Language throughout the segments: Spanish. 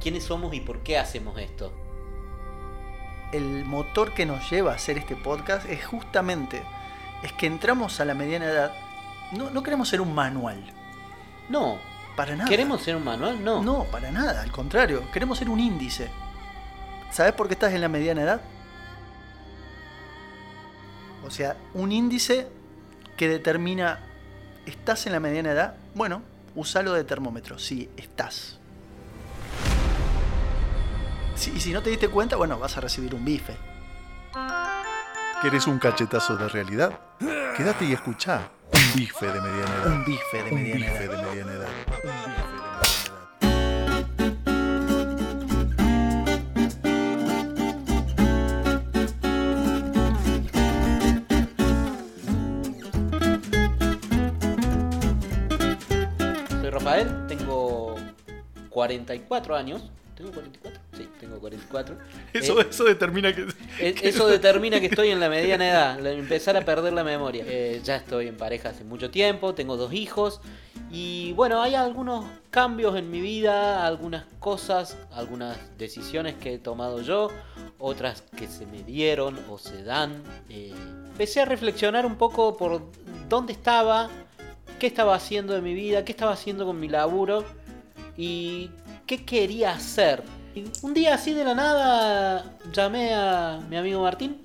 quiénes somos y por qué hacemos esto. El motor que nos lleva a hacer este podcast es justamente es que entramos a la mediana edad. No, no queremos ser un manual. No, Para nada. ¿queremos ser un manual? No. No, para nada. Al contrario, queremos ser un índice. ¿Sabes por qué estás en la mediana edad? O sea, un índice que determina, ¿estás en la mediana edad? Bueno, usalo de termómetro, sí, estás. Si- y si no te diste cuenta, bueno, vas a recibir un bife. ¿Querés un cachetazo de realidad? Quédate y escuchá. Un bife de mediana edad. Un bife de Un mediana bife edad. de mediana edad. Un bife de mediana edad. Soy Rafael, tengo 44 años. ¿Tengo 44? Sí, tengo 44. Eso, Eh, eso determina que. Eh, Eso determina que estoy en la mediana edad, empezar a perder la memoria. Eh, ya estoy en pareja hace mucho tiempo, tengo dos hijos y bueno, hay algunos cambios en mi vida, algunas cosas, algunas decisiones que he tomado yo, otras que se me dieron o se dan. Empecé a reflexionar un poco por dónde estaba, qué estaba haciendo de mi vida, qué estaba haciendo con mi laburo y qué quería hacer. Y un día así de la nada llamé a mi amigo Martín.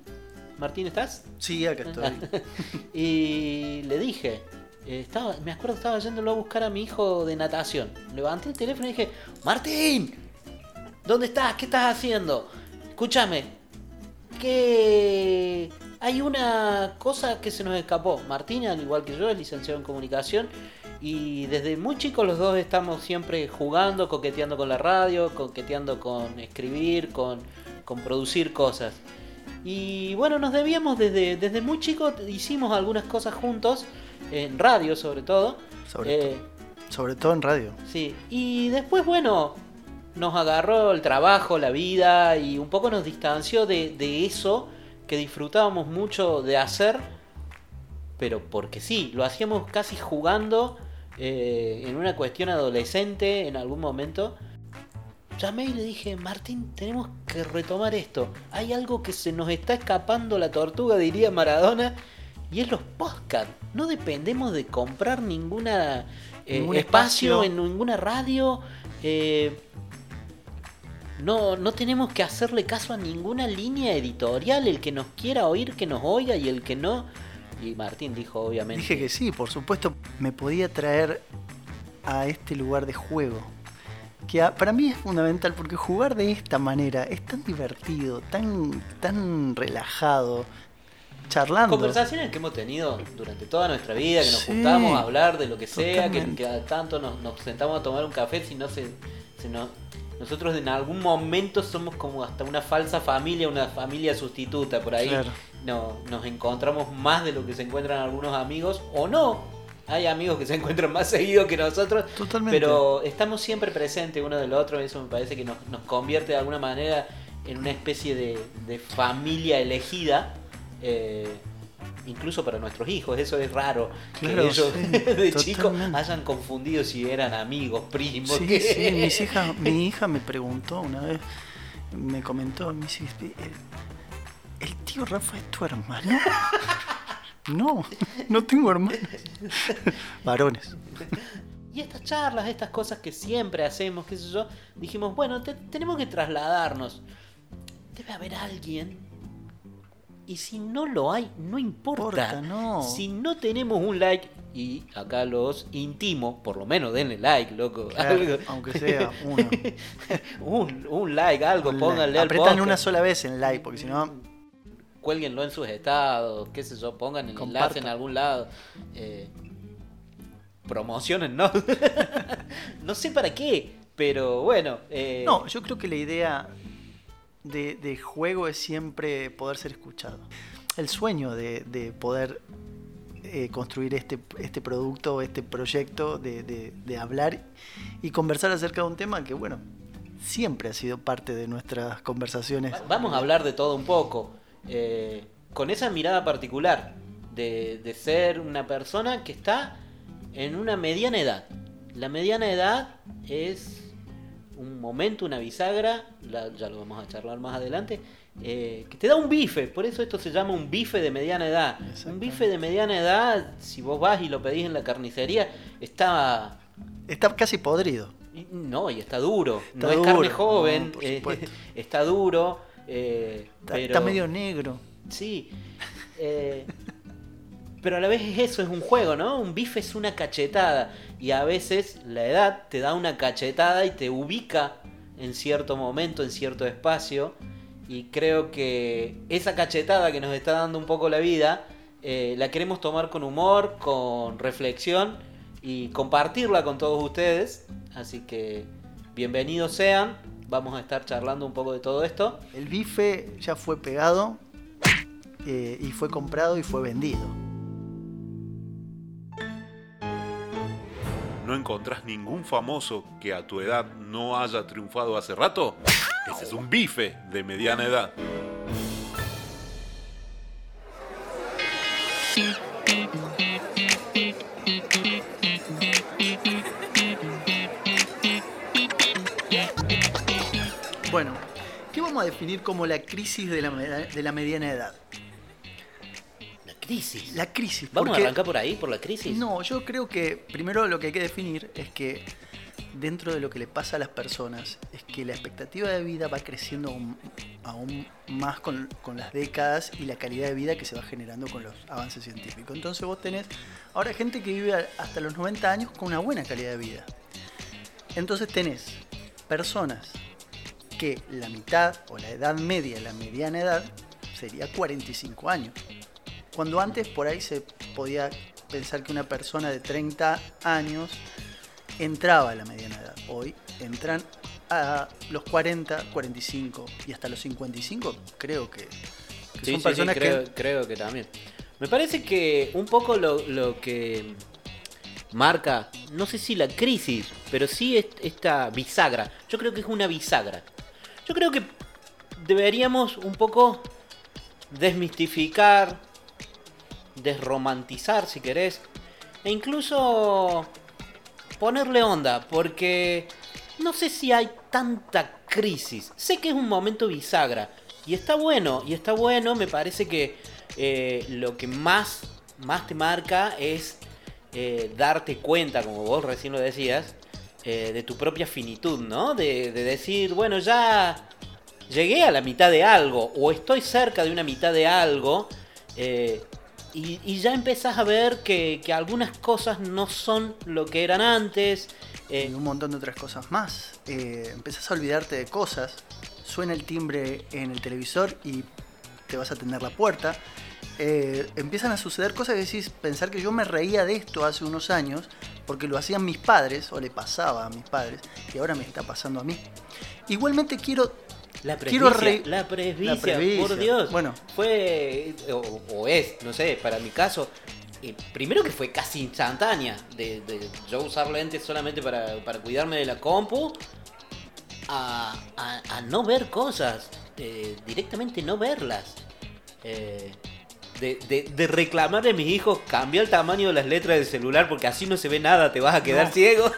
Martín, ¿estás? Sí, acá estoy. y le dije, eh, estaba, me acuerdo que estaba yéndolo a buscar a mi hijo de natación. Levanté el teléfono y dije, Martín, ¿dónde estás? ¿Qué estás haciendo? Escúchame, que hay una cosa que se nos escapó. Martín, al igual que yo, es licenciado en comunicación y desde muy chicos los dos estamos siempre jugando, coqueteando con la radio, coqueteando con escribir, con, con producir cosas. Y bueno, nos debíamos desde, desde muy chicos, hicimos algunas cosas juntos, en radio sobre todo. Sobre, Eh, sobre todo en radio. Sí, y después, bueno, nos agarró el trabajo, la vida y un poco nos distanció de, de eso que disfrutábamos mucho de hacer, pero porque sí, lo hacíamos casi jugando eh, en una cuestión adolescente en algún momento. Llamé y le dije, Martín, tenemos que retomar esto. Hay algo que se nos está escapando la tortuga, diría Maradona, y es los podcasts. No dependemos de comprar ninguna eh, Ningún espacio, espacio. en ninguna radio. eh, no, no tenemos que hacerle caso a ninguna línea editorial. El que nos quiera oír, que nos oiga, y el que no. Y Martín dijo, obviamente. Dije que sí, por supuesto, me podía traer a este lugar de juego. Que para mí es fundamental porque jugar de esta manera es tan divertido, tan, tan relajado, charlando. Conversaciones que hemos tenido durante toda nuestra vida, que nos Sí, juntamos a hablar de lo que sea, que, que a tanto nos, nos sentamos a tomar un café, si no se, se nos- nosotros en algún momento somos como hasta una falsa familia, una familia sustituta por ahí. Claro. No, nos encontramos más de lo que se encuentran algunos amigos, o no. Hay amigos que se encuentran más seguido que nosotros, Totalmente. pero estamos siempre presentes uno del otro, eso me parece que nos, nos convierte de alguna manera en una especie de, de familia elegida, eh, incluso para nuestros hijos, eso es raro, Claro, que ellos sí, de chicos hayan confundido si eran amigos, primos. Sí, sí, mis hijas, mi hija me preguntó una vez, me comentó, me dice, "¿El- ¿el tío Rafa es tu hermano? No, no tengo hermanos. Varones. Y estas charlas, estas cosas que siempre hacemos, qué sé yo, dijimos, bueno, te- tenemos que trasladarnos. Debe haber alguien. Y si no lo hay, no importa. Importa, no. Si no tenemos un like, y acá los intimo, por lo menos denle like, loco. Claro, algo. aunque sea uno. un, un like, algo, Un pónganle like. al Apretan una sola vez en like, porque si no, Cuélguenlo en sus estados, qué sé yo, pongan el enlace en algún lado. Eh, promocionen, ¿no? no sé para qué, pero bueno. eh, No, yo creo que la idea de, de juego es siempre poder ser escuchado. El sueño de, de poder eh, construir este, este producto, este proyecto, de, de- hablar y conversar acerca de un tema que, bueno, siempre ha sido parte de nuestras conversaciones. va- Vamos a hablar de todo un poco. Eh, con esa mirada particular de, de ser una persona que está en una mediana edad. La mediana edad es un momento, una bisagra, la- ya lo vamos a charlar más adelante, eh, que te da un bife, por eso esto se llama un bife de mediana edad. Un bife de mediana edad, si vos vas y lo pedís en la carnicería, está... Está casi podrido. No, y está duro. Está no es carne joven, eh, está duro. Eh, Está, pero... está medio negro. Sí. eh, pero a la vez es eso, es un juego, ¿no? Un bife es una cachetada. Y a veces la edad te da una cachetada y te ubica en cierto momento, en cierto espacio. Y creo que esa cachetada que nos está dando un poco la vida, eh, la queremos tomar con humor, con reflexión y compartirla con todos ustedes. Así que bienvenidos sean. Vamos a estar charlando un poco de todo esto. El bife ya fue pegado eh, y fue comprado y fue vendido. ¿No encontrás ningún famoso que a tu edad no haya triunfado hace rato? Ese es un bife de mediana edad. Bueno, ¿qué vamos a definir como la crisis de la, me- de la mediana edad? La crisis. La crisis. ¿Vamos porque- a arrancar por ahí, por la crisis? No, yo creo que primero lo que hay que definir es que dentro de lo que le pasa a las personas es que la expectativa de vida va creciendo aún, aún más con, con las décadas y la calidad de vida que se va generando con los avances científicos. Entonces vos tenés ahora gente que vive hasta los 90 años con una buena calidad de vida. Entonces tenés personas que la mitad o la edad media, la mediana edad, sería 45 años. Cuando antes por ahí se podía pensar que una persona de 30 años entraba a la mediana edad. Hoy entran a los 40, 45 y hasta los 55 creo que, que Sí, son sí, sí, personas creo, que... creo que también. Me parece que un poco lo, lo que marca, no sé si la crisis, pero sí est- esta bisagra. Yo creo que es una bisagra. Yo creo que deberíamos un poco desmistificar, desromantizar si querés, e incluso ponerle onda, porque no sé si hay tanta crisis. Sé que es un momento bisagra, y está bueno, y está bueno, me parece que eh, lo que más, más te marca es eh, darte cuenta, como vos recién lo decías, eh, de tu propia finitud, ¿no? De, de decir, bueno, ya llegué a la mitad de algo, o estoy cerca de una mitad de algo, eh, y, ya empezás a ver que, algunas cosas no son lo que eran antes. eh, y un montón de otras cosas más. Empezás a olvidarte de cosas, suena el timbre en el televisor y te vas a atender la puerta. Eh, empiezan a suceder cosas que decís, pensar que yo me reía de esto hace unos años, porque lo hacían mis padres, o le pasaba a mis padres, y ahora me está pasando a mí. Igualmente quiero La Quiero presbicia, re- la presbicia, La presbicia. por Dios. Bueno. Fue, o, o es, no sé, para mi caso, eh, primero que fue casi instantánea, de, de yo usar lentes solamente para, para cuidarme de la compu, a, a- a no ver cosas, eh, directamente no verlas. Eh, de, de, de reclamarle a mis hijos, cambia el tamaño de las letras del celular porque así no se ve nada, te vas a quedar No. ciego.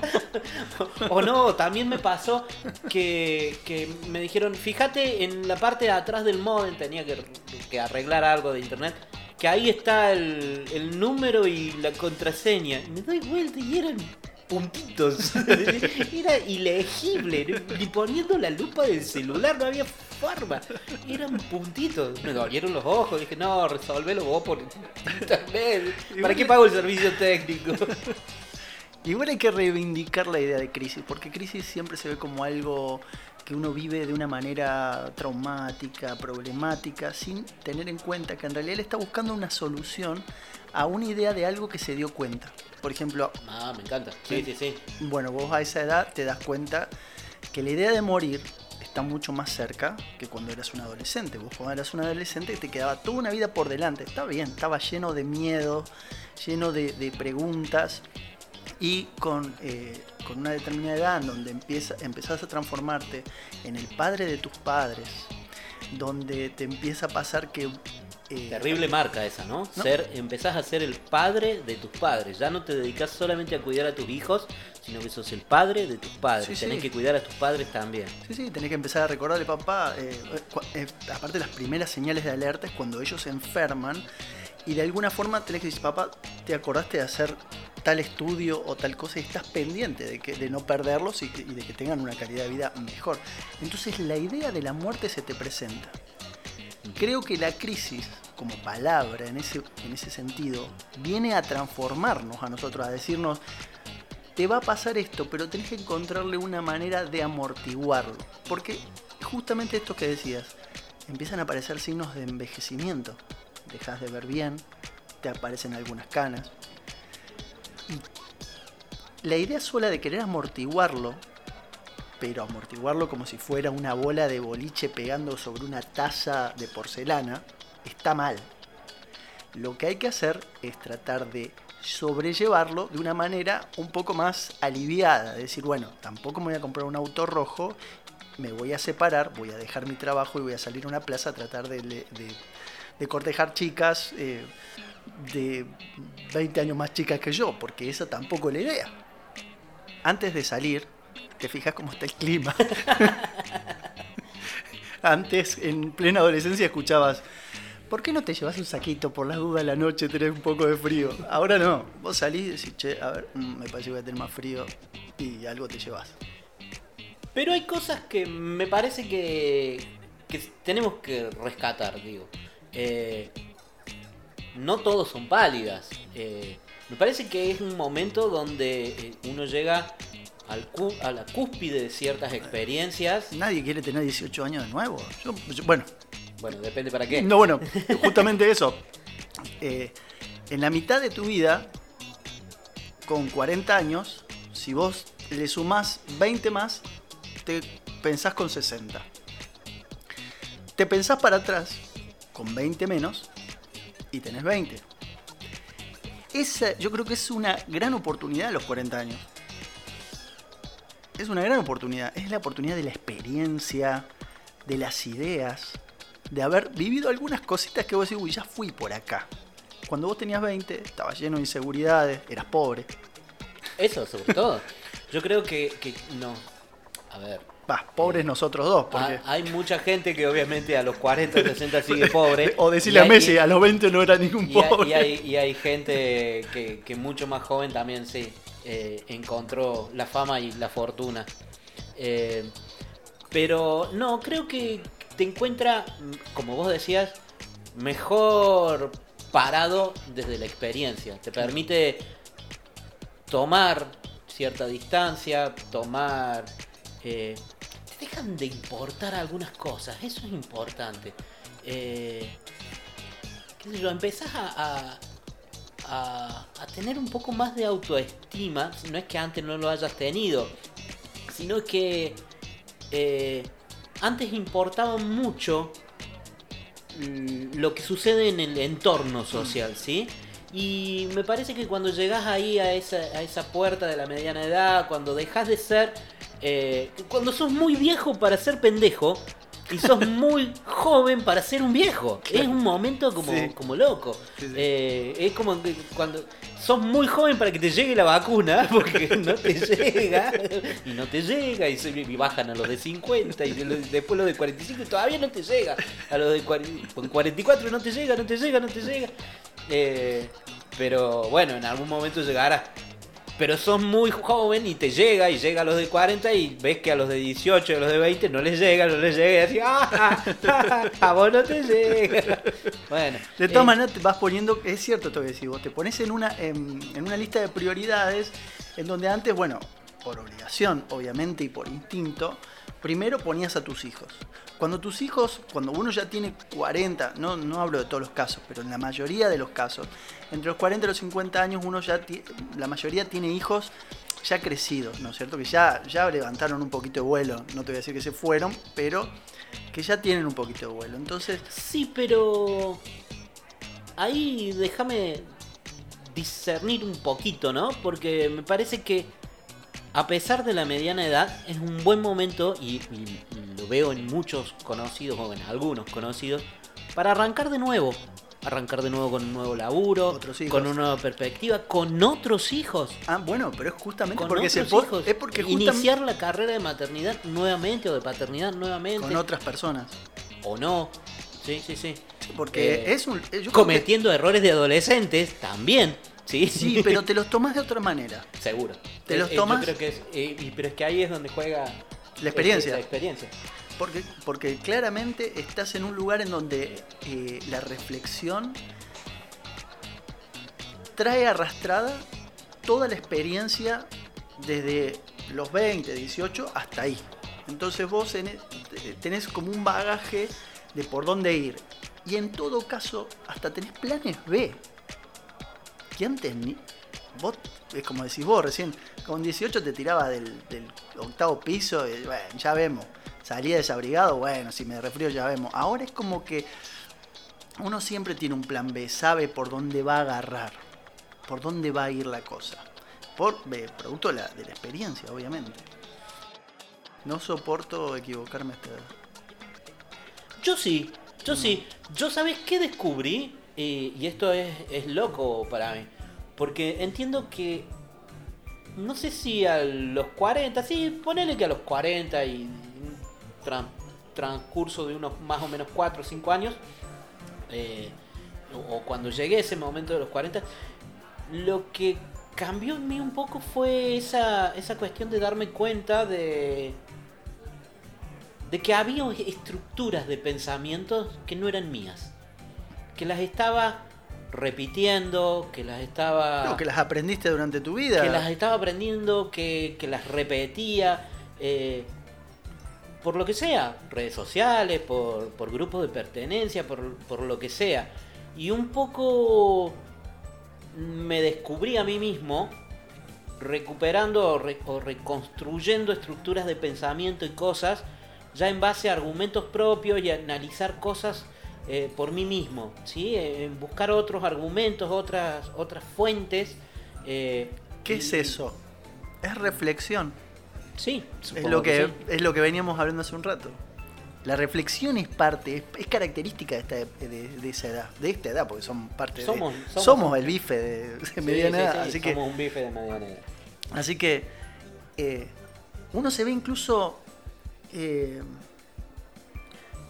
o no, también me pasó que, que me dijeron, fíjate en la parte de atrás del modem, tenía que, que arreglar algo de internet, que ahí está el, el número y la contraseña. Y me doy vuelta y eran puntitos. Era ilegible, ni poniendo la lupa del celular, no había forma. Eran puntitos. Me dolieron los ojos, dije, no, resolvelo vos por internet. ¿Para qué pago el servicio técnico? Igual hay que reivindicar la idea de crisis, porque crisis siempre se ve como algo que uno vive de una manera traumática, problemática, sin tener en cuenta que en realidad él está buscando una solución a una idea de algo que se dio cuenta. Por ejemplo, Ah, me encanta. Sí, sí, sí. bueno, vos a esa edad te das cuenta que la idea de morir está mucho más cerca que cuando eras un adolescente. Vos cuando eras un adolescente te quedaba toda una vida por delante. Está bien, estaba lleno de miedo, lleno de, de preguntas. Y con, eh, con una determinada edad donde empieza, empezás a transformarte en el padre de tus padres, donde te empieza a pasar que eh, Terrible marca esa, ¿no? Ser, empezás a ser el padre de tus padres. Ya no te dedicas solamente a cuidar a tus hijos, sino que sos el padre de tus padres. Sí, Tenés sí. que cuidar a tus padres también. Sí, sí, tenés que empezar a recordarle, papá. eh, aparte, las primeras señales de alerta es cuando ellos se enferman y de alguna forma tenés que decir, papá, ¿te acordaste de hacer tal estudio o tal cosa y estás pendiente de, que, de no perderlos y de que tengan una calidad de vida mejor? Entonces, la idea de la muerte se te presenta. Creo que la crisis, como palabra en ese, en ese sentido, viene a transformarnos a nosotros, a decirnos, te va a pasar esto, pero tenés que encontrarle una manera de amortiguarlo. Porque justamente esto que decías, empiezan a aparecer signos de envejecimiento. Dejas de ver bien, te aparecen algunas canas. La idea sola de querer amortiguarlo, pero amortiguarlo como si fuera una bola de boliche pegando sobre una taza de porcelana, está mal. Lo que hay que hacer es tratar de sobrellevarlo de una manera un poco más aliviada. Decir, bueno, tampoco me voy a comprar un auto rojo, me voy a separar, voy a dejar mi trabajo y voy a salir a una plaza a tratar de- de cortejar chicas eh, de 20 años más chicas que yo, porque esa tampoco es la idea. Antes de salir, te fijas cómo está el clima. Antes, en plena adolescencia, escuchabas, ¿por qué no te llevas un saquito por las dudas la noche, tenés un poco de frío? Ahora no, vos salís y decís, che, a ver, mm, me parece que voy a tener más frío y algo te llevas. Pero hay cosas que me parece que, que tenemos que rescatar, digo. Eh, no todos son pálidas. Eh, me parece que es un momento donde eh, uno llega al cu- a la cúspide de ciertas experiencias. Nadie quiere tener 18 años de nuevo. Yo- yo- bueno, Bueno, depende para qué. no, bueno, justamente eso. Eh, en la mitad de tu vida, con 40 años, si vos le sumás 20 más, te pensás con 60. Te pensás para atrás, con 20 menos, y tenés 20. Esa, yo creo que es una gran oportunidad a los 40 años. Es una gran oportunidad. Es la oportunidad de la experiencia, de las ideas, de haber vivido algunas cositas que vos decís, uy, ya fui por acá. Cuando vos tenías 20, estabas lleno de inseguridades, eras pobre. Eso, sobre todo. Yo creo que, que no. A ver. Pobres nosotros dos, porque... ha- Hay mucha gente que obviamente a los 40, 60 sigue pobre. o decirle a Messi, a los 20 no era ningún Y pobre. y hay- y hay gente que, que mucho más joven también sí eh, encontró la fama y la fortuna. Eh, pero no, creo que te encuentra, mm, como vos decías, mejor parado desde la experiencia. Te permite tomar cierta distancia, tomar... eh, te dejan de importar algunas cosas, eso es importante. Eh, qué empezás a, a, a- tener un poco más de autoestima. No es que antes no lo hayas tenido, sino que eh, antes importaba mucho mm, lo que sucede en el entorno social, ¿sí? Y me parece que cuando llegás ahí a esa, a esa puerta de la mediana edad, cuando dejas de ser, eh, cuando sos muy viejo para ser pendejo y sos muy joven para ser un viejo, es un momento como, Sí. como loco. Sí, sí. Eh, es como que cuando sos muy joven para que te llegue la vacuna, porque no te llega, y no te llega, y, se- y bajan a los de 50, y después los de 45 y todavía no te llega, a los de 40 con 44 no te llega, no te llega, no te llega. Eh, pero bueno, en algún momento llegará. Pero sos muy joven y te llega, y llega a los de 40 y ves que a los de 18 y a los de 20 no les llega, no les llega, y así, ¡ah! A vos no te llega. Bueno. De todas eh, maneras te vas poniendo, es cierto que decís vos, te pones en una, en, en una lista de prioridades en donde antes, bueno, por obligación obviamente y por instinto, primero ponías a tus hijos. Cuando tus hijos, cuando uno ya tiene 40, no, no hablo de todos los casos, pero en la mayoría de los casos, entre los 40 y los 50 años uno ya, la mayoría tiene hijos ya crecidos, ¿no es cierto? Que ya, ya levantaron un poquito de vuelo, no te voy a decir que se fueron, pero que ya tienen un poquito de vuelo. Entonces, Sí, pero ahí déjame discernir un poquito, ¿no? Porque me parece que a pesar de la mediana edad es un buen momento y, y lo veo en muchos conocidos o en algunos conocidos para arrancar de nuevo. Arrancar de nuevo con un nuevo laburo, con una nueva perspectiva, con otros hijos. Ah, bueno, pero es justamente Con porque se hijos. es porque justamente Iniciar la carrera de maternidad nuevamente o de paternidad nuevamente. con otras personas. O no. Sí, sí, sí. Porque Eh, es un que- Cometiendo errores de adolescentes también. Sí, Sí, pero te los tomas de otra manera. Seguro. ¿Te los Eh, eh, tomas? Yo creo que es, eh, pero es que ahí es donde juega La experiencia. La experiencia. Porque, porque claramente estás en un lugar en donde eh, la reflexión trae arrastrada toda la experiencia desde los 20, 18 hasta ahí. Entonces vos en- tenés como un bagaje de por dónde ir. Y en todo caso, hasta tenés planes B. Antes ni. Vos, es como decís vos recién, con 18 te tiraba del, del octavo piso y bueno, ya vemos. Salía desabrigado, bueno, si me refrío ya vemos. Ahora es como que uno siempre tiene un plan B, sabe por dónde va a agarrar, por dónde va a ir la cosa. Por eh, producto de la, de la experiencia, obviamente. No soporto equivocarme a esta edad. Yo sí, yo sí. Yo, ¿sabes qué descubrí? Y, esto es, es loco para mí. Porque entiendo que. No sé si a los 40, sí, ponele que a los 40 y transcurso de unos más o menos 4 o 5 años, eh, o, o cuando llegué a ese momento de los 40, lo que cambió en mí un poco fue esa, esa cuestión de darme cuenta de, de que había estructuras de pensamientos que no eran mías, que las estaba repitiendo, que las estaba No, que las aprendiste durante tu vida. que las estaba aprendiendo, que, que las repetía, eh, por lo que sea, redes sociales, por, por grupos de pertenencia, por, por lo que sea. Y un poco me descubrí a mí mismo recuperando o, re- o reconstruyendo estructuras de pensamiento y cosas ya en base a argumentos propios y a analizar cosas eh, por mí mismo, ¿sí? Eh, En buscar otros argumentos, otras, otras fuentes. eh, ¿Qué y- es eso? Es reflexión. Sí, Es lo que, sí. es lo que veníamos hablando hace un rato. La reflexión es parte, es, es característica de, esta, de, de esa edad, de esta edad, porque son parte Somos- de. somos- somos el bife de, de Sí, mediana sí, edad, sí, así que somos un bife de mediana edad. Así que eh, uno se ve incluso eh,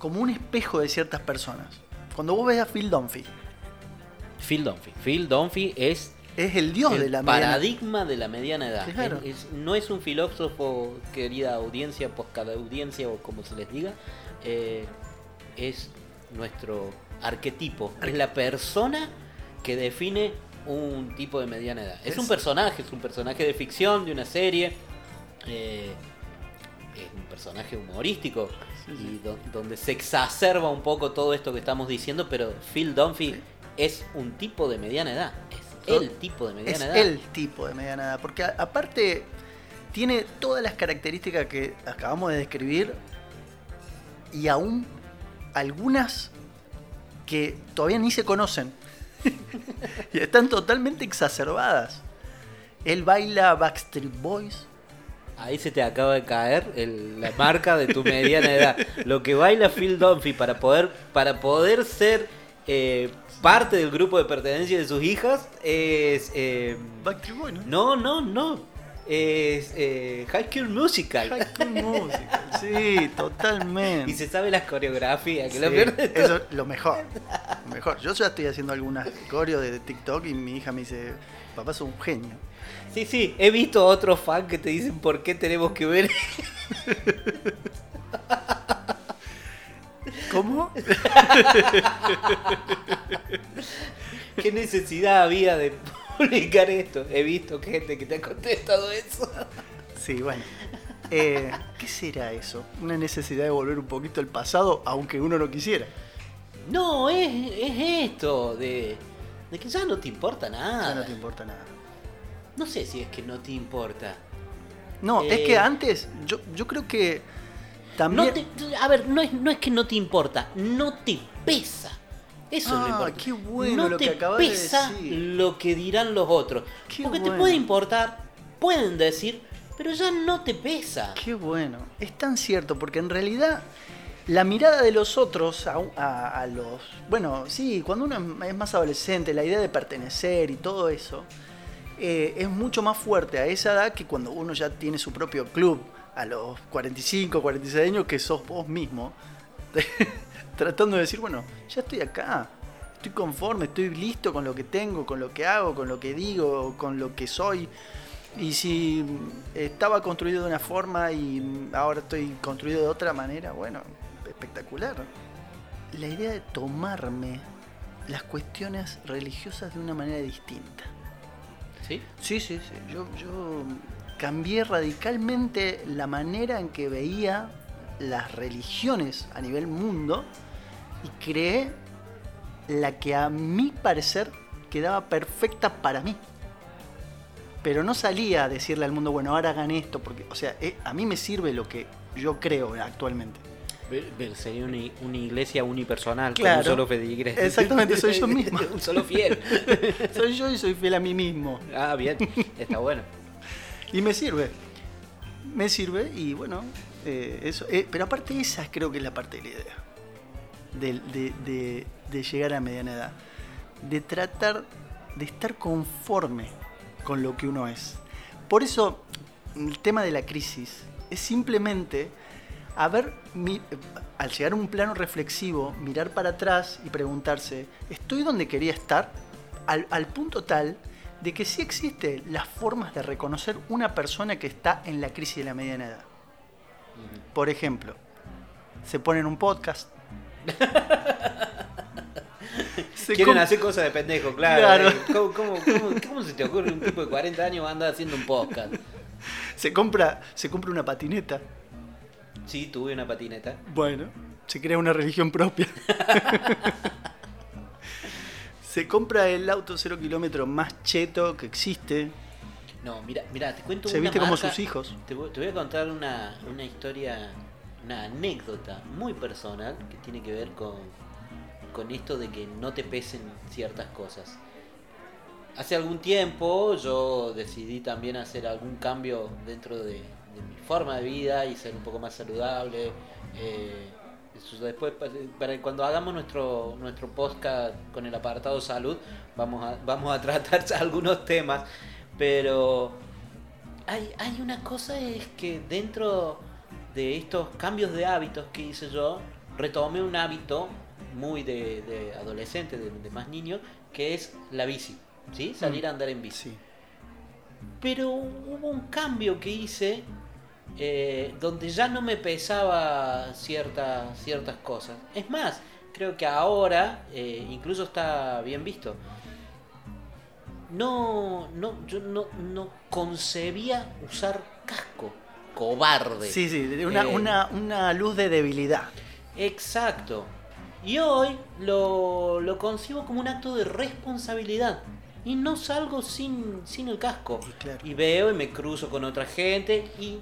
como un espejo de ciertas personas. Cuando vos ves a Phil Dunphy, Phil Dunphy. Phil Dunphy es es el dios el de la mediana paradigma de la mediana edad. Claro. Es- es- no es un filósofo, querida audiencia, cada audiencia o como se les diga. eh, es nuestro arquetipo. Es la persona que define un tipo de mediana edad. Es, Es- un personaje, es un personaje de ficción, de una serie. eh, es un personaje humorístico. Y do- donde se exacerba un poco todo esto que estamos diciendo, pero Phil Dunphy es un tipo de mediana edad. Es el tipo de Es mediana edad. el tipo de mediana edad. Porque aparte tiene todas las características que acabamos de describir y aún algunas que todavía ni se conocen. y están totalmente exacerbadas. Él baila Backstreet Boys. Ahí se te acaba de caer el- la marca de tu mediana edad. Lo que baila Phil Dunphy para poder, para poder ser eh, parte del grupo de pertenencia de sus hijas es... eh, ¿no? no, no, no. Es eh, High School Musical. High School Musical. Sí, totalmente. Y se sabe las coreografías, que lo Sí, peor de todo. eso es lo mejor. Lo mejor. Yo ya estoy haciendo algunas coreo de TikTok y mi hija me dice, papá sos un genio. Sí, sí, he visto otros fans que te dicen por qué tenemos que ver. ¿Cómo? ¿Qué necesidad había de publicar esto? He visto gente que te ha contestado eso. Sí, bueno. Eh, ¿Qué será eso? Una necesidad de volver un poquito al pasado, aunque uno no quisiera. No, es, es esto, de, de que ya no te importa nada. Ya no te importa nada. No sé si es que no te importa. No, es Eh. que antes, yo, yo creo que también. No te- a ver, no es, no es que no te importa, no te pesa. Eso es lo Ah, importante. qué bueno no lo te que acabas de pesa decir. lo que dirán los otros. Qué Porque te puede importar, pueden decir, pero ya no te pesa. Qué bueno. Es tan cierto, porque en realidad la mirada de los otros a, los... Bueno, sí, cuando uno es- es más adolescente, la idea de pertenecer y todo eso, eh, es mucho más fuerte a esa edad que cuando uno ya tiene su propio club, a los 45, 46 años, que sos vos mismo, tratando de decir, bueno, ya estoy acá, estoy conforme, estoy listo con lo que tengo, con lo que hago, con lo que digo, con lo que soy. Y si estaba construido de una forma y ahora estoy construido de otra manera, bueno, espectacular. La idea de tomarme las cuestiones religiosas de una manera distinta. ¿Sí? Sí, sí, sí. Yo, yo cambié radicalmente la manera en que veía las religiones a nivel mundo y creé la que a mi parecer quedaba perfecta para mí. Pero no salía a decirle al mundo, bueno, ahora hagan esto, porque, o sea, eh, a mí me sirve lo que yo creo actualmente. Sería una, iglesia unipersonal, con Claro. un solo pedigrí. Exactamente, soy yo mismo. un solo fiel. Soy yo y soy fiel a mí mismo. Ah, bien, está bueno. Y me sirve. Me sirve y bueno, eh, eso. eh, pero aparte esa creo que es la parte de la idea. De, de- de- de llegar a mediana edad. De tratar de estar conforme con lo que uno es. Por eso el tema de la crisis es simplemente haber, mi- al llegar a un plano reflexivo, mirar para atrás y preguntarse, ¿estoy donde quería estar? Al, al punto tal de que sí existen las formas de reconocer una persona que está en la crisis de la mediana edad. Por ejemplo, se ponen un podcast. Se Quieren hacer cosas de pendejo, claro. Claro. eh. ¿Cómo, cómo, cómo- cómo se te ocurre un tipo de 40 años va a andar haciendo un podcast? se compra, se compra una patineta. Sí, tuve una patineta. Bueno, se crea una religión propia. se compra el auto cero kilómetro más cheto que existe. No, mira, mira, te cuento Se una viste como marca- sus hijos. Te voy, te voy a contar una, una historia, una anécdota muy personal que tiene que ver con, con esto de que no te pesen ciertas cosas. Hace algún tiempo yo decidí también hacer algún cambio dentro de, de mi forma de vida y ser un poco más saludable. eh, después, pa- para cuando hagamos nuestro, nuestro podcast con el apartado salud, vamos a, vamos a tratar algunos temas. Pero hay, hay una cosa es que dentro de estos cambios de hábitos que hice yo, retomé un hábito muy de, de adolescente, de, de más niño, que es la bici, ¿sí? Salir a andar en bici. Sí. Pero hubo un cambio que hice eh, donde ya no me pesaba cierta- ciertas cosas. Es más, creo que ahora eh, incluso está bien visto. No, no, yo no, no concebía usar casco. Cobarde. Sí, sí, una, Eh, una, una luz de debilidad. Exacto. Y hoy lo, lo concibo como un acto de responsabilidad. Y no salgo sin, sin el casco. Claro. Y veo y me cruzo con otra gente y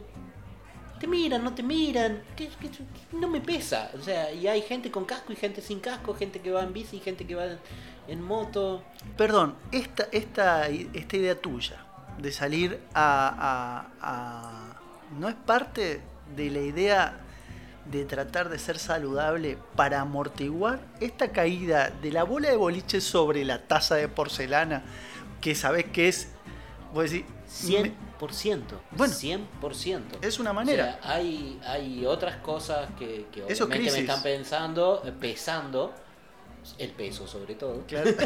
te miran, no te miran. que- no me pesa. O sea, y hay gente con casco y gente sin casco, gente que va en bici y gente que va en, en moto. Perdón, esta, esta, esta idea tuya de salir a, a- a- ¿No es parte de la idea de tratar de ser saludable para amortiguar esta caída de la bola de boliche sobre la taza de porcelana que sabes que es... Vos decís, 100%. Bueno. 100%. Es una manera. O sea, hay, hay otras cosas que, obviamente me están pensando, eh, pesando, el peso sobre todo. Claro.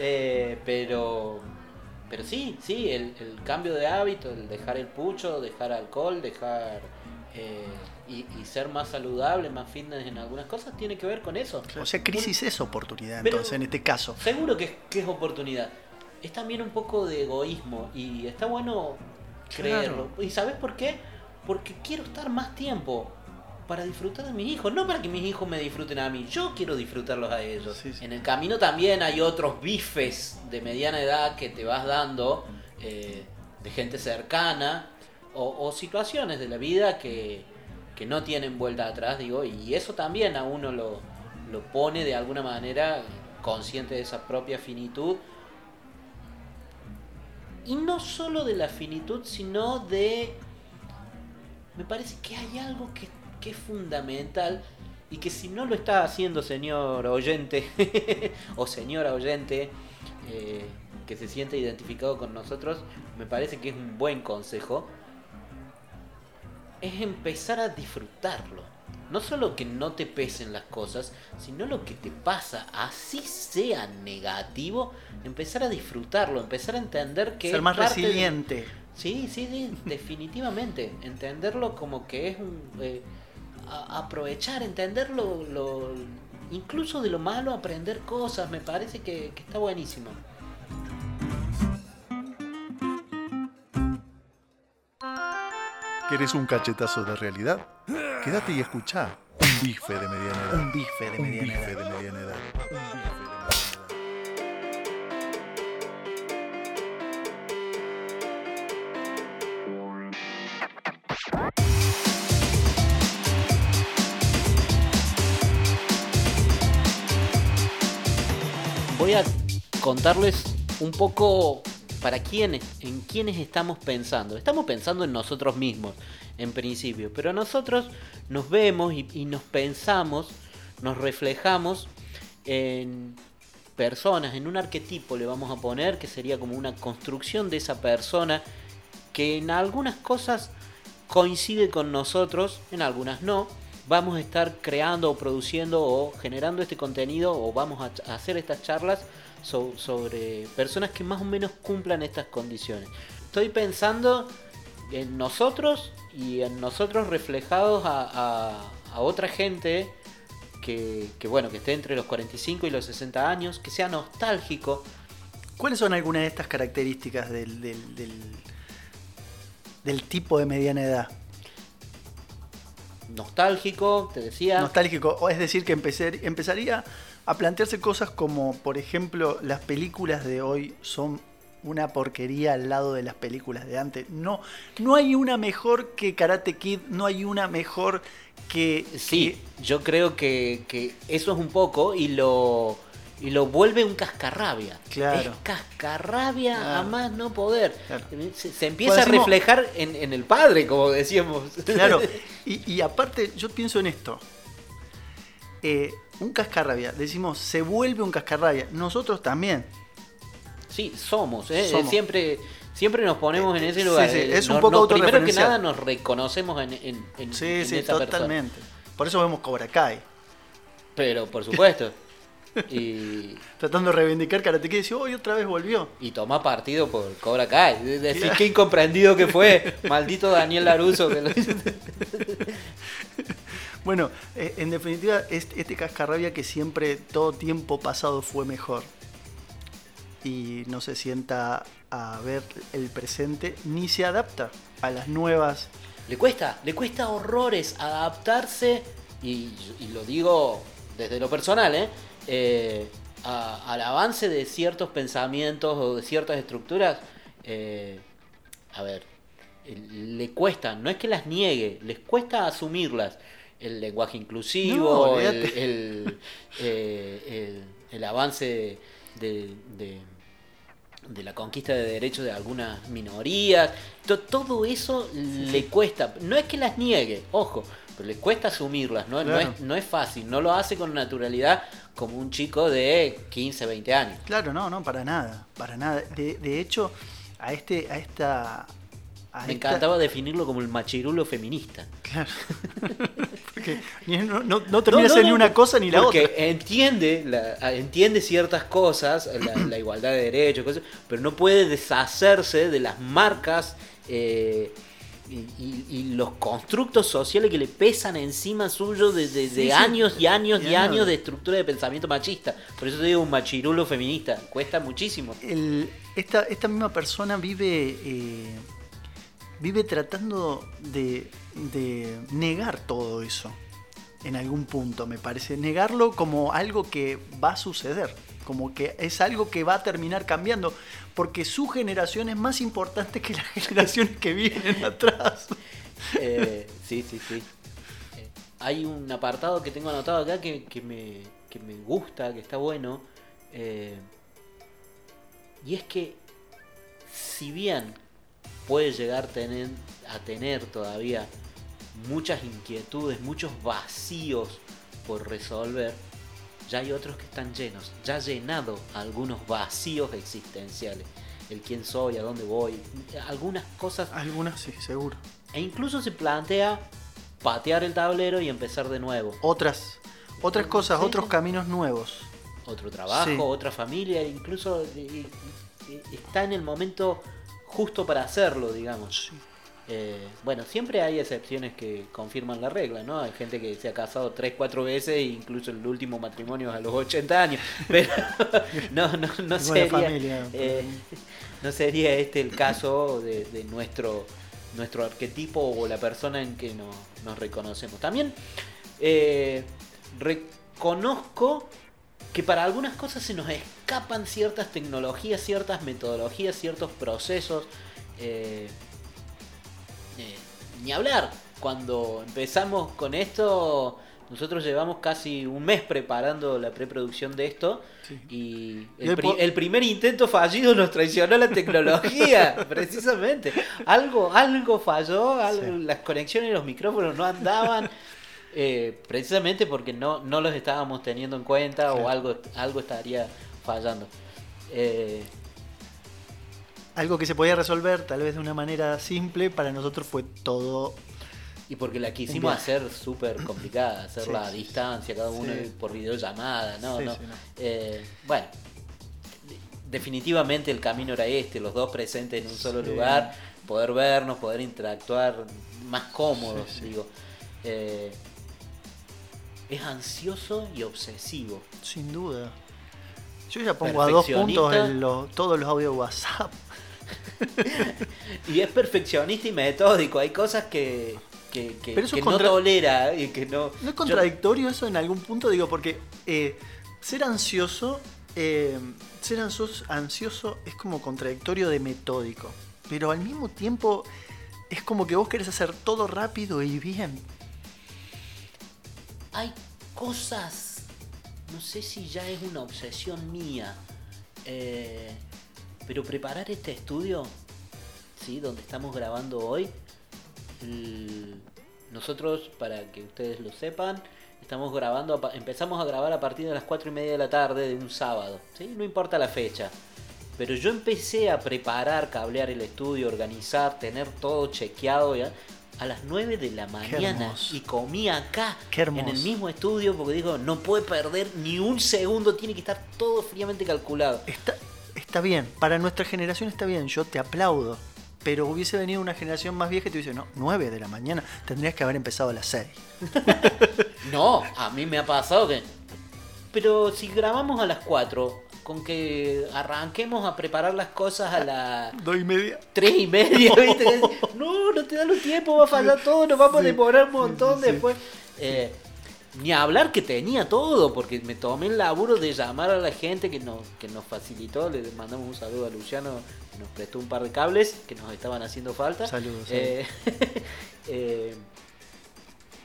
Eh, pero, pero sí, sí, el, el cambio de hábito, el dejar el pucho, dejar alcohol, dejar eh, y, y ser más saludable, más fitness en algunas cosas, tiene que ver con eso. O sea, crisis es oportunidad, Pero- entonces, en este caso. Seguro que es, que es oportunidad. Es también un poco de egoísmo y está bueno creerlo. ¿Y sabes por qué? Porque quiero estar más tiempo para disfrutar de mis hijos, no para que mis hijos me disfruten a mí, yo quiero disfrutarlos a ellos. Sí, sí. En el camino también hay otros bifes de mediana edad que te vas dando eh, de gente cercana o, o situaciones de la vida que, que no tienen vuelta atrás, digo, y eso también a uno lo, lo pone de alguna manera consciente de esa propia finitud. Y no solo de la finitud, sino de... Me parece que hay algo que, que es fundamental y que si no lo está haciendo señor oyente o señora oyente eh, que se siente identificado con nosotros, me parece que es un buen consejo, es empezar a disfrutarlo. No solo que no te pesen las cosas, sino lo que te pasa, así sea negativo, empezar a disfrutarlo, empezar a entender que... Ser es más parte de- resiliente. Sí, sí, sí, definitivamente. Entenderlo como que es un... eh, a- aprovechar, entenderlo, lo, incluso de lo malo, aprender cosas, me parece que, que está buenísimo. ¿Querés un cachetazo de realidad? Quédate y escuchá un bife de mediana edad. Un bife de Un mediana bife edad. de mediana edad. Un bife de mediana edad. Voy a contarles un poco para quiénes, en quiénes estamos pensando. Estamos pensando en nosotros mismos, en principio, pero nosotros nos vemos y, nos pensamos, nos reflejamos en personas, en un arquetipo le vamos a poner, que sería como una construcción de esa persona que en algunas cosas coincide con nosotros, en algunas no. Vamos a estar creando o produciendo o generando este contenido o vamos a, hacer estas charlas so- sobre personas que más o menos cumplan estas condiciones. Estoy pensando en nosotros y en nosotros reflejados a, a- a otra gente que, que, bueno, que esté entre los 45 y los 60 años, que sea nostálgico, ¿Cuáles son algunas de estas características del, del, del- del tipo de mediana edad? nostálgico, te decía. Nostálgico, o es decir, que empecé- empezaría a plantearse cosas como, por ejemplo, las películas de hoy son una porquería al lado de las películas de antes. No, no hay una mejor que Karate Kid, no hay una mejor que... Sí, yo creo que, que eso es un poco y lo y lo vuelve un cascarrabia. Claro. Es cascarrabia Claro. a más no poder. Claro. Se, se empieza Pues a reflejar en, en el padre, como decíamos. claro, y, y aparte yo pienso en esto. Eh, un cascarrabia, decimos, se vuelve un cascarrabia. Nosotros también. Sí, somos, ¿eh? Somos. Siempre, siempre nos ponemos en ese Sí, lugar. sí, Eh, es un poco nos- Primero que nada nos reconocemos en, en, en- Sí, en sí, esa persona. totalmente. Por eso vemos Cobra Kai. Pero, por supuesto. y, Tratando de reivindicar Karate Kid y decir, hoy otra vez volvió. y toma partido por Cobra Kai. De- Decir qué incomprendido que fue. Maldito Daniel Laruso. Que lo hizo. Bueno, eh, en definitiva, este, este cascarrabia que siempre, todo tiempo pasado fue mejor. Y no se sienta a ver el presente, ni se adapta a las nuevas. Le cuesta, le cuesta horrores adaptarse, y, y lo digo desde lo personal, ¿eh? Eh, a- al avance de ciertos pensamientos o de ciertas estructuras. eh, a ver, le cuesta, no es que las niegue, les cuesta asumirlas. El lenguaje No, inclusivo, el, eh, el- el avance de, de- de la conquista de derechos de algunas minorías, to- todo eso le cuesta, no es que las niegue, ojo, pero le cuesta asumirlas, ¿no? No, es, no es fácil, no lo hace con naturalidad como un chico de 15, 20 años. Claro, no, no, para nada, para nada. De, de hecho, a este, a esta. Me encantaba definirlo como el machirulo feminista. Claro. Porque no, no, no termina No, de ser ni una cosa ni la porque otra. entiende, la- entiende ciertas cosas, la, la igualdad de derechos, cosas, pero no puede deshacerse de las marcas eh, y, y- y los constructos sociales que le pesan encima suyo de, de- de Sí, sí. años y años y Y años. años de estructura de pensamiento machista. Por eso te digo un machirulo feminista, cuesta muchísimo. el- esta, esta misma persona vive eh, vive tratando de, de negar todo eso en algún punto me parece negarlo como algo que va a suceder como que es algo que va a terminar cambiando porque su generación es más importante que las generaciones que vienen atrás Eh, sí, sí, sí. Hay un apartado que tengo anotado acá que, que me, que me gusta, que está bueno. eh, y es que, si bien puede llegar tener, a tener todavía muchas inquietudes, muchos vacíos por resolver, ya hay otros que están llenos, ya ha llenado algunos vacíos existenciales. El quién soy, a dónde voy, algunas cosas. Algunas sí, seguro. E incluso se plantea patear el tablero y empezar de nuevo. Otras, otras cosas, Sí, otros caminos nuevos. Otro trabajo, Sí. otra familia, incluso eh, eh, está en el momento justo para hacerlo, digamos. Sí. Eh, bueno, siempre hay excepciones que confirman la regla, ¿no? Hay gente que se ha casado tres, cuatro veces e incluso el último matrimonio es a los 80 años. Pero no, no, no sería, familia. eh, no sería este el caso de, de nuestro, nuestro arquetipo o la persona en que nos, nos reconocemos. También eh, reconozco que para algunas cosas se nos escapan ciertas tecnologías, ciertas metodologías, ciertos procesos. eh, eh, ni hablar. Cuando empezamos con esto, nosotros llevamos casi un mes preparando la preproducción de esto. Sí. Y el, pri- primer intento fallido nos traicionó la tecnología, precisamente. Algo, algo falló, algo- Sí. las conexiones y los micrófonos no andaban. Eh, precisamente porque no, no los estábamos teniendo en cuenta o algo, algo estaría fallando. Eh, Algo que se podía resolver tal vez de una manera simple, para nosotros fue todo. Y porque la quisimos hacer súper complicada, hacerla Sí, a distancia, cada uno Sí. por videollamada, no, Sí, no. sí, no. Eh, bueno, de- definitivamente el camino era este, los dos presentes en un solo lugar, poder vernos, poder interactuar más cómodos, digo. Eh, es ansioso y obsesivo. Sin duda. Yo ya pongo a dos puntos en los- todos los audios WhatsApp. Y es perfeccionista y metódico, hay cosas que, que, que- Pero eso que es no tolera y que no... ¿No es yo- contradictorio eso en algún punto? Digo, porque eh, ser ansioso, eh, ser ansioso es como contradictorio de metódico. Pero al mismo tiempo es como que vos querés hacer todo rápido y bien. Hay cosas, no sé si ya es una obsesión mía, eh, pero preparar este estudio, ¿sí? donde estamos grabando hoy, nosotros, para que ustedes lo sepan, estamos grabando, empezamos a grabar a partir de las 4 y media de la tarde de un sábado, ¿sí? no importa la fecha. Pero yo empecé a preparar, cablear el estudio, organizar, tener todo chequeado ya a las 9 de la mañana y comí acá en el mismo estudio porque digo, no puede perder ni un segundo, tiene que estar todo fríamente calculado. Está, está bien, para nuestra generación está bien, yo te aplaudo. Pero hubiese venido una generación más vieja y te dice, no, 9 de la mañana, tendrías que haber empezado a las 6. No, a mí me ha pasado que... Pero si grabamos a las 4, con que arranquemos a preparar las cosas a las Dos y media. 3 y media, ¿viste? No, no te da los tiempos, va a fallar todo, nos vamos a Sí, demorar un montón sí, sí. después. Eh, ni hablar que tenía todo, porque me tomé el laburo de llamar a la gente que nos, que nos facilitó. Le mandamos un saludo a Luciano, que nos prestó un par de cables que nos estaban haciendo falta. Saludos, Eh, eh,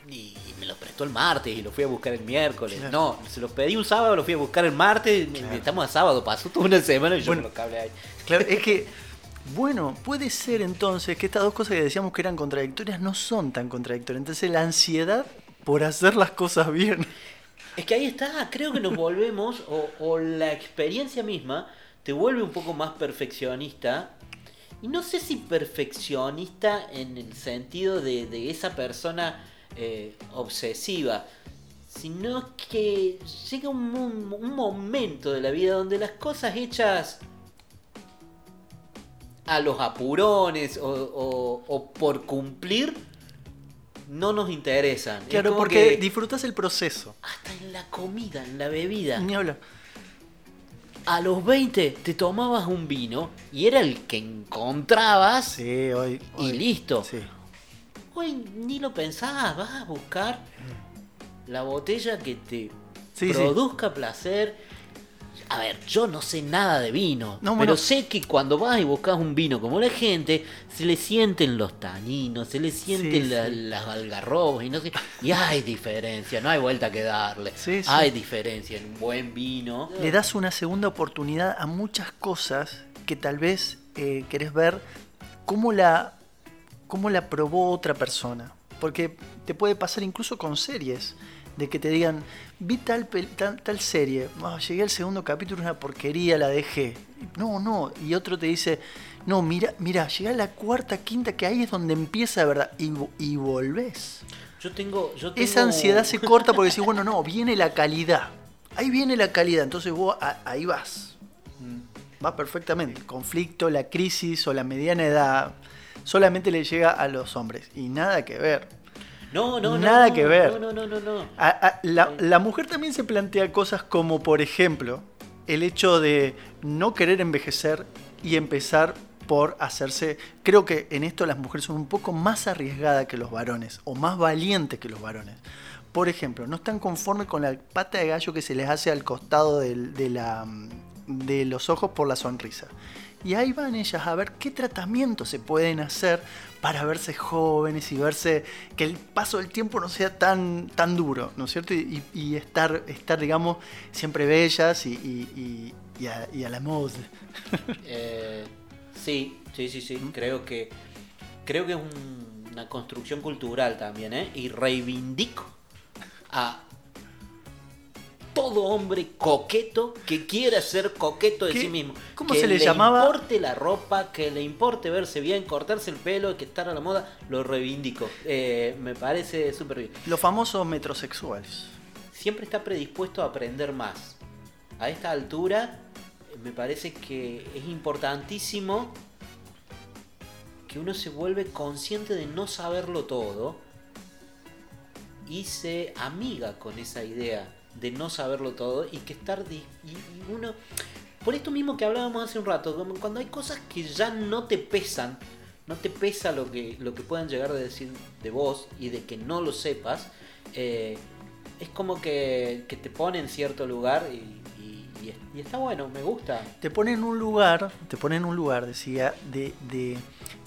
y me los prestó el martes y lo fui a buscar el miércoles. Claro. No, se los pedí un sábado, lo fui a buscar el martes. Claro. Estamos a sábado, pasó toda una semana y yo Bueno. con los cables ahí. Claro, es que, bueno, puede ser entonces que estas dos cosas que decíamos que eran contradictorias no son tan contradictorias. Entonces la ansiedad por hacer las cosas bien. Es que ahí está, creo que nos volvemos, o, o la experiencia misma te vuelve un poco más perfeccionista. Y no sé si perfeccionista en el sentido de, de esa persona eh, obsesiva, sino que llega un, mo- un momento de la vida donde las cosas hechas a los apurones o, o- o por cumplir no nos interesan. Es Claro, porque que- disfrutas el proceso. hasta en la comida, en la bebida. Ni hablar. A los 20 te tomabas un vino y era el que encontrabas Sí, hoy. y listo. Sí. Hoy ni lo pensabas, vas a buscar la botella que te Sí, sí. produzca placer. A ver, yo no sé nada de vino, No, pero sé que cuando vas y buscas un vino como la gente, se le sienten los taninos, se le sienten Sí, la- las algarrobas y no sé. Y hay diferencia, no hay vuelta que darle. Hay diferencia en un buen vino. Le das una segunda oportunidad a muchas cosas que tal vez eh, querés ver cómo la, cómo la probó otra persona. Porque te puede pasar incluso con series. De que te digan, vi tal, tal, tal serie, ah, llegué al segundo capítulo, una porquería, la dejé. No, no. Y otro te dice, no, mira, mira, llegué a la cuarta, quinta, que ahí es donde empieza, ¿verdad? Y, y volvés. Yo tengo, yo tengo... Esa ansiedad se corta porque decís, bueno, no, viene la calidad. Ahí viene la calidad, entonces vos a- ahí vas. Va perfectamente. El conflicto, la crisis o la mediana edad solamente le llega a los hombres. Y nada que ver. No, no, no. Nada no, que ver. No, no, no, no. A- a- la, la mujer también se plantea cosas como, por ejemplo, el hecho de no querer envejecer y empezar por hacerse... Creo que en esto las mujeres son un poco más arriesgadas que los varones o más valientes que los varones. Por ejemplo, no están conformes con la pata de gallo que se les hace al costado de, la, de los ojos por la sonrisa. Y ahí van ellas a ver qué tratamientos se pueden hacer para verse jóvenes y verse que el paso del tiempo no sea tan, tan duro, ¿no es cierto? Y, y estar, estar, digamos, siempre bellas y, y- a, la moda. Eh, sí, sí, sí, sí. Creo que creo que es un- una construcción cultural también, ¿eh? Y reivindico a todo hombre coqueto que quiera ser coqueto de ¿Qué? sí mismo. ¿Cómo que se le llamaba? importe la ropa, que le importe verse bien, cortarse el pelo, que estar a la moda, lo reivindico. Eh, me parece súper bien. Los famosos metrosexuales. siempre está predispuesto a aprender más. A esta altura, me parece que es importantísimo que uno se vuelve consciente de no saberlo todo y se amiga con esa idea de no saberlo todo y que estar y, uno por esto mismo que hablábamos hace un rato cuando hay cosas que ya no te pesan no te pesa lo que lo que puedan llegar a decir de vos y de que no lo sepas eh, es como que, te pone en cierto lugar y está bueno me gusta. Te pone en un lugar, te pone en un lugar, decía, de, de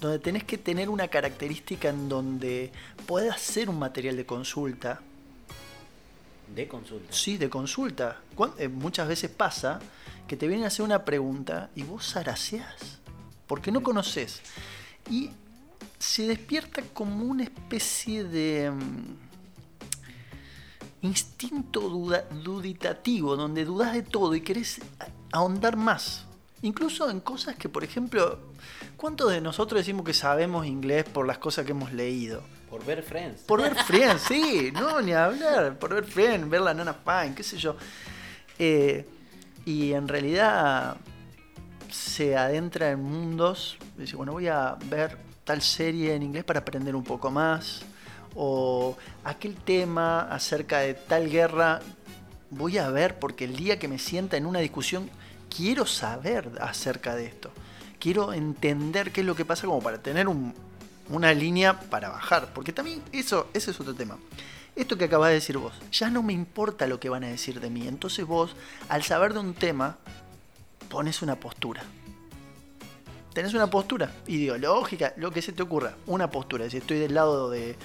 donde tenés que tener una característica en donde puedas ser un material de consulta, de consulta Sí, de consulta. Eh, muchas veces pasa que te vienen a hacer una pregunta y vos zaraseás, porque no conoces. Y se despierta como una especie de mm, instinto duditativo, donde dudas de todo y querés ahondar más. Incluso en cosas que, por ejemplo, ¿cuántos de nosotros decimos que sabemos inglés por las cosas que hemos leído? Por ver Friends Por ver Friends, sí, no, ni hablar. Por ver Friends, ver la Nana Fine, qué sé yo. Eh, y en realidad se adentra en mundos. Dice, bueno, voy a ver tal serie en inglés para aprender un poco más. O aquel tema acerca de tal guerra, voy a ver porque el día que me sienta en una discusión, quiero saber acerca de esto. Quiero entender qué es lo que pasa como para tener un- una línea para bajar. Porque también eso, ese es otro tema. Esto que acabas de decir vos, ya no me importa lo que van a decir de mí. Entonces vos, al saber de un tema, pones una postura. Tenés una postura ideológica, lo que se te ocurra. Una postura, si estoy del lado de,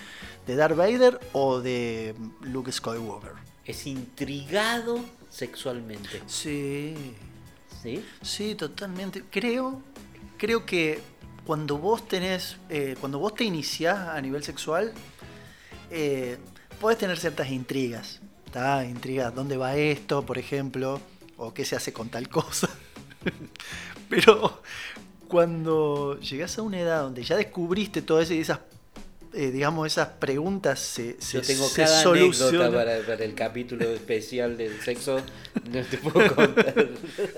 de Darth Vader o de Luke Skywalker. es intrigado sexualmente Sí, ¿sí? sí, totalmente. Creo, creo que cuando vos tenés, eh, cuando vos te iniciás a nivel sexual, eh, podés tener ciertas intrigas. Intrigas, ¿dónde va esto, por ejemplo? O qué se hace con tal cosa. Pero cuando llegás a una edad donde ya descubriste todas esas, eh, digamos, esas preguntas se, se, Yo tengo se cada anécdota para, para el capítulo especial del sexo. No te puedo contar.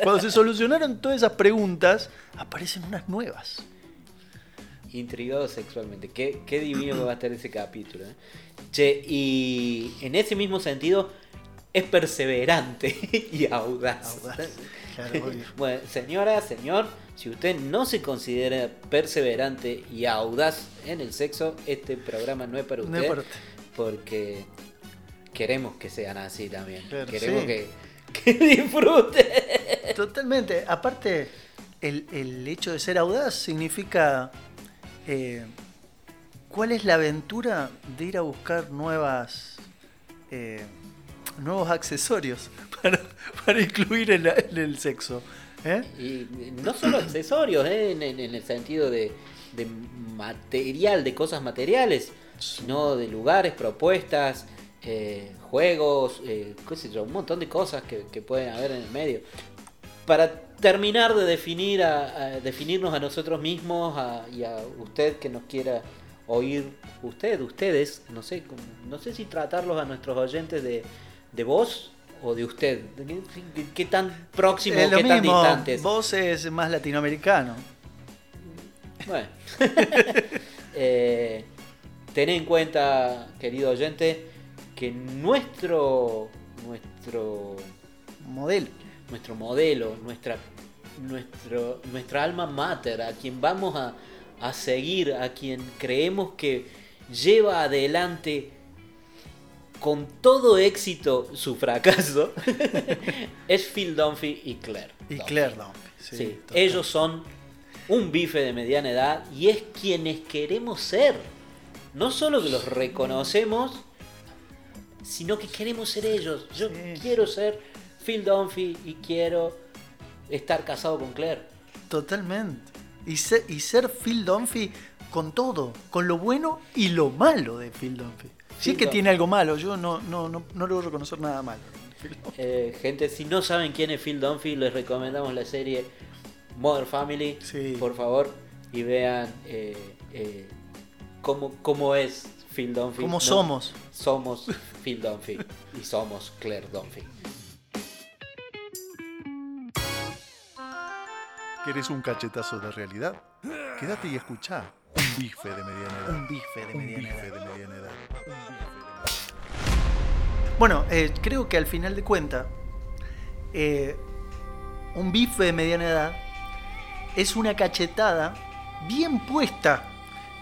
Cuando se solucionaron todas esas preguntas, aparecen unas nuevas. Intrigado sexualmente. Qué, qué divino que va a estar ese capítulo. ¿eh? Che, y en ese mismo sentido, es perseverante y audaz. Audaz, claro, bueno, señora, señor, si usted no se considera perseverante y audaz en el sexo, este programa no es para No usted. es para usted. Porque queremos que sean así también. Queremos sí. que, que disfrute. Totalmente. Aparte, el, el hecho de ser audaz significa eh, cuál es la aventura de ir a buscar nuevas eh, nuevos accesorios para, incluir en, el sexo. ¿eh? Y no solo accesorios, ¿eh? en, en- el sentido de, material, de cosas materiales. sino de lugares, propuestas, juegos, un montón de cosas que pueden haber en el medio. Para terminar de definir a, a- definirnos a nosotros mismos a- y a usted que nos quiera oír, usted, ustedes, no sé, no sé si tratarlos a nuestros oyentes de, de vos o de usted. ¿De ¿Qué, tan próximo, qué tan distantes? vos es más latinoamericano. Bueno. eh, ten en cuenta, querido oyente, que nuestro nuestro Modelo. Nuestro modelo, nuestra nuestro nuestra alma mater, a quien vamos a, a seguir, a quien creemos que lleva adelante con todo éxito su fracaso, es Phil Dunphy y Claire. Y Dunphy. Claire Dunphy. sí, ellos son un bife de mediana edad y es quienes queremos ser. No solo que los reconocemos, sino que queremos ser ellos. Yo Sí. quiero ser Phil Dunphy y quiero estar casado con Claire. Totalmente. Y ser, y ser Phil Dunphy con todo, con lo bueno y lo malo de Phil Dunphy. Si Phil es que Dunphy. tiene algo malo, yo no, no, no, no logro reconocer nada malo. Eh, gente, si no saben quién es Phil Dunphy, les recomendamos la serie Modern Family, Sí. por favor, y vean eh, eh, cómo, cómo es Phil Dunphy. Como No- somos. Somos Phil Dunphy y somos Claire Dunphy. ¿Querés un cachetazo de realidad? Quédate y escuchá. Un bife de mediana edad. Un bife de Un mediana bife edad. de mediana edad. Bueno, eh, creo que al final de cuentas, eh, un bife de mediana edad es una cachetada bien puesta,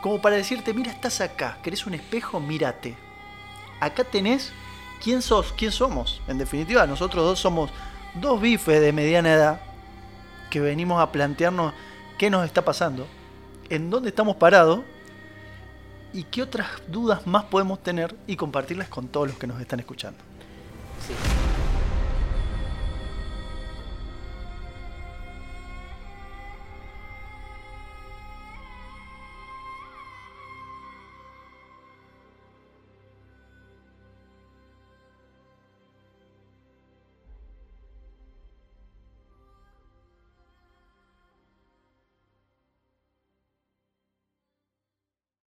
como para decirte, mira, estás acá, ¿querés un espejo? Mírate. Acá tenés quién sos, quién somos. En definitiva, nosotros dos somos dos bifes de mediana edad que venimos a plantearnos qué nos está pasando, en dónde estamos parados y qué otras dudas más podemos tener y compartirlas con todos los que nos están escuchando.